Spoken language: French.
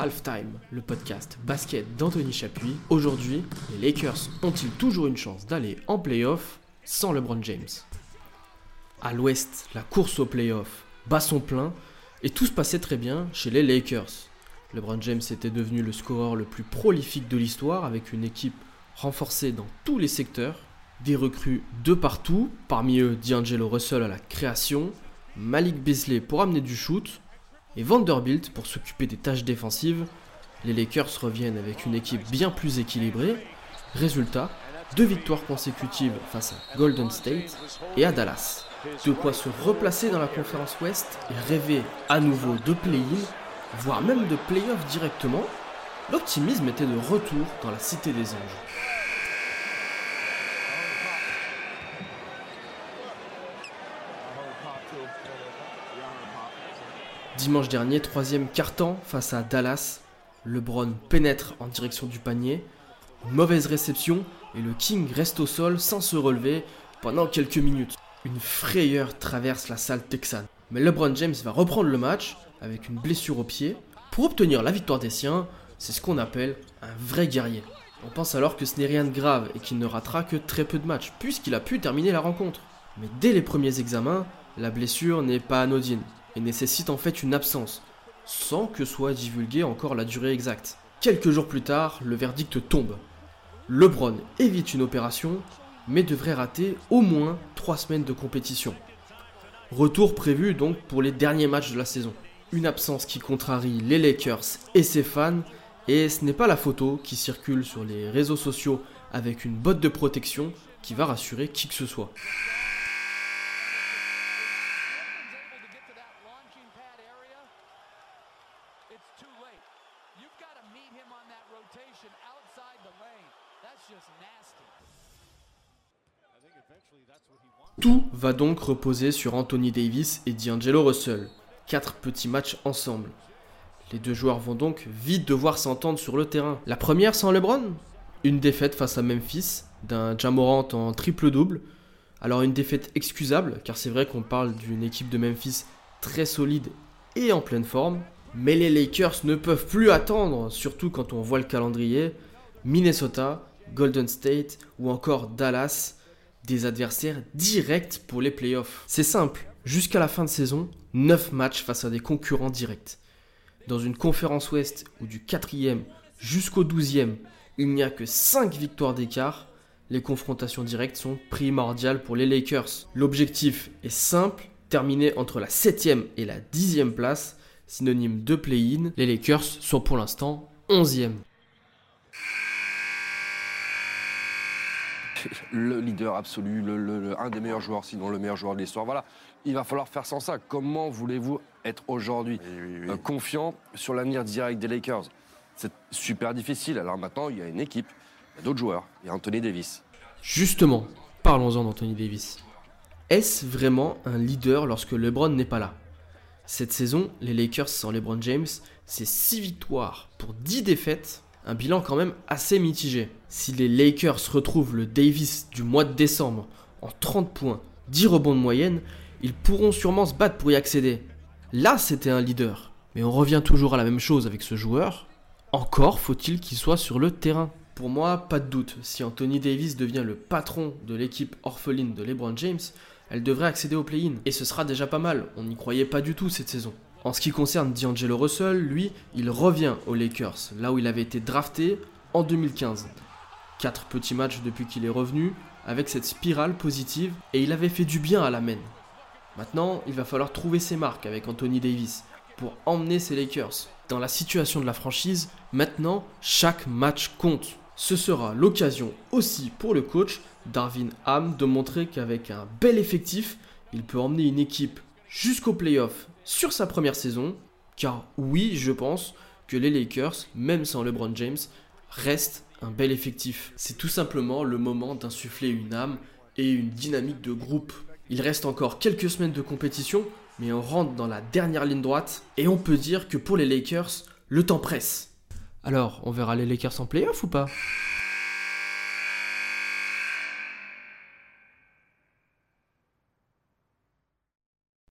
Halftime, le podcast basket d'Anthony Chapuis. Aujourd'hui, les Lakers ont-ils toujours une chance d'aller en playoff sans LeBron James? À l'ouest, la course au playoff bat son plein et tout se passait très bien chez les Lakers. LeBron James était devenu le scoreur le plus prolifique de l'histoire avec une équipe renforcée dans tous les secteurs, des recrues de partout, parmi eux D'Angelo Russell à la création, Malik Beasley pour amener du shoot et Vanderbilt pour s'occuper des tâches défensives. Les Lakers reviennent avec une équipe bien plus équilibrée. Résultat, deux victoires consécutives face à Golden State et à Dallas. De quoi se replacer dans la conférence Ouest et rêver à nouveau de play-in, voire même de play-off directement. L'optimisme était de retour dans la Cité des Anges. Dimanche dernier, troisième quart-temps face à Dallas. LeBron pénètre en direction du panier. Mauvaise réception et le King reste au sol sans se relever pendant quelques minutes. Une frayeur traverse la salle texane. Mais LeBron James va reprendre le match avec une blessure au pied. Pour obtenir la victoire des siens, c'est ce qu'on appelle un vrai guerrier. On pense alors que ce n'est rien de grave et qu'il ne ratera que très peu de matchs, puisqu'il a pu terminer la rencontre. Mais dès les premiers examens, la blessure n'est pas anodine et nécessite en fait une absence, sans que soit divulguée encore la durée exacte. Quelques jours plus tard, le verdict tombe. LeBron évite une opération, mais devrait rater au moins 3 semaines de compétition. Retour prévu donc pour les derniers matchs de la saison. Une absence qui contrarie les Lakers et ses fans, et ce n'est pas la photo qui circule sur les réseaux sociaux avec une botte de protection qui va rassurer qui que ce soit. Tout va donc reposer sur Anthony Davis et D'Angelo Russell. Quatre petits matchs ensemble. Les deux joueurs vont donc vite devoir s'entendre sur le terrain. La première sans LeBron? Une défaite face à Memphis, d'un Jamorant en triple-double. Alors une défaite excusable, car c'est vrai qu'on parle d'une équipe de Memphis très solide et en pleine forme. Mais les Lakers ne peuvent plus attendre, surtout quand on voit le calendrier. Minnesota, Golden State ou encore Dallas des adversaires directs pour les playoffs. C'est simple, jusqu'à la fin de saison, 9 matchs face à des concurrents directs. Dans une conférence ouest où du 4e jusqu'au 12e, il n'y a que 5 victoires d'écart, les confrontations directes sont primordiales pour les Lakers. L'objectif est simple, terminer entre la 7e et la 10e place, synonyme de play-in. Les Lakers sont pour l'instant 11e. le leader absolu, le, un des meilleurs joueurs, sinon le meilleur joueur de l'histoire. Voilà, il va falloir faire sans ça. Comment voulez-vous être aujourd'hui euh, confiant sur l'avenir direct des Lakers? C'est super difficile. Alors maintenant, il y a une équipe, il y a d'autres joueurs, il y a Anthony Davis. Justement, parlons-en d'Anthony Davis. Est-ce vraiment un leader lorsque LeBron n'est pas là? Cette saison, les Lakers sans LeBron James, c'est 6 victoires pour 10 défaites un bilan quand même assez mitigé. Si les Lakers retrouvent le Davis du mois de décembre en 30 points, 10 rebonds de moyenne, ils pourront sûrement se battre pour y accéder. Là, c'était un leader. Mais on revient toujours à la même chose avec ce joueur. Encore faut-il qu'il soit sur le terrain. Pour moi, pas de doute, si Anthony Davis devient le patron de l'équipe orpheline de LeBron James, elle devrait accéder au play-in. Et ce sera déjà pas mal, on n'y croyait pas du tout cette saison. En ce qui concerne D'Angelo Russell, lui, il revient aux Lakers, là où il avait été drafté en 2015. Quatre petits matchs depuis qu'il est revenu, avec cette spirale positive, et il avait fait du bien à la main. Maintenant, il va falloir trouver ses marques avec Anthony Davis pour emmener ses Lakers. Dans la situation de la franchise, maintenant, chaque match compte. Ce sera l'occasion aussi pour le coach Darvin Ham de montrer qu'avec un bel effectif, il peut emmener une équipe jusqu'au playoff sur sa première saison, car oui, je pense que les Lakers, même sans LeBron James, restent un bel effectif. C'est tout simplement le moment d'insuffler une âme et une dynamique de groupe. Il reste encore quelques semaines de compétition, mais on rentre dans la dernière ligne droite, et on peut dire que pour les Lakers, le temps presse. Alors, on verra les Lakers en playoff ou pas?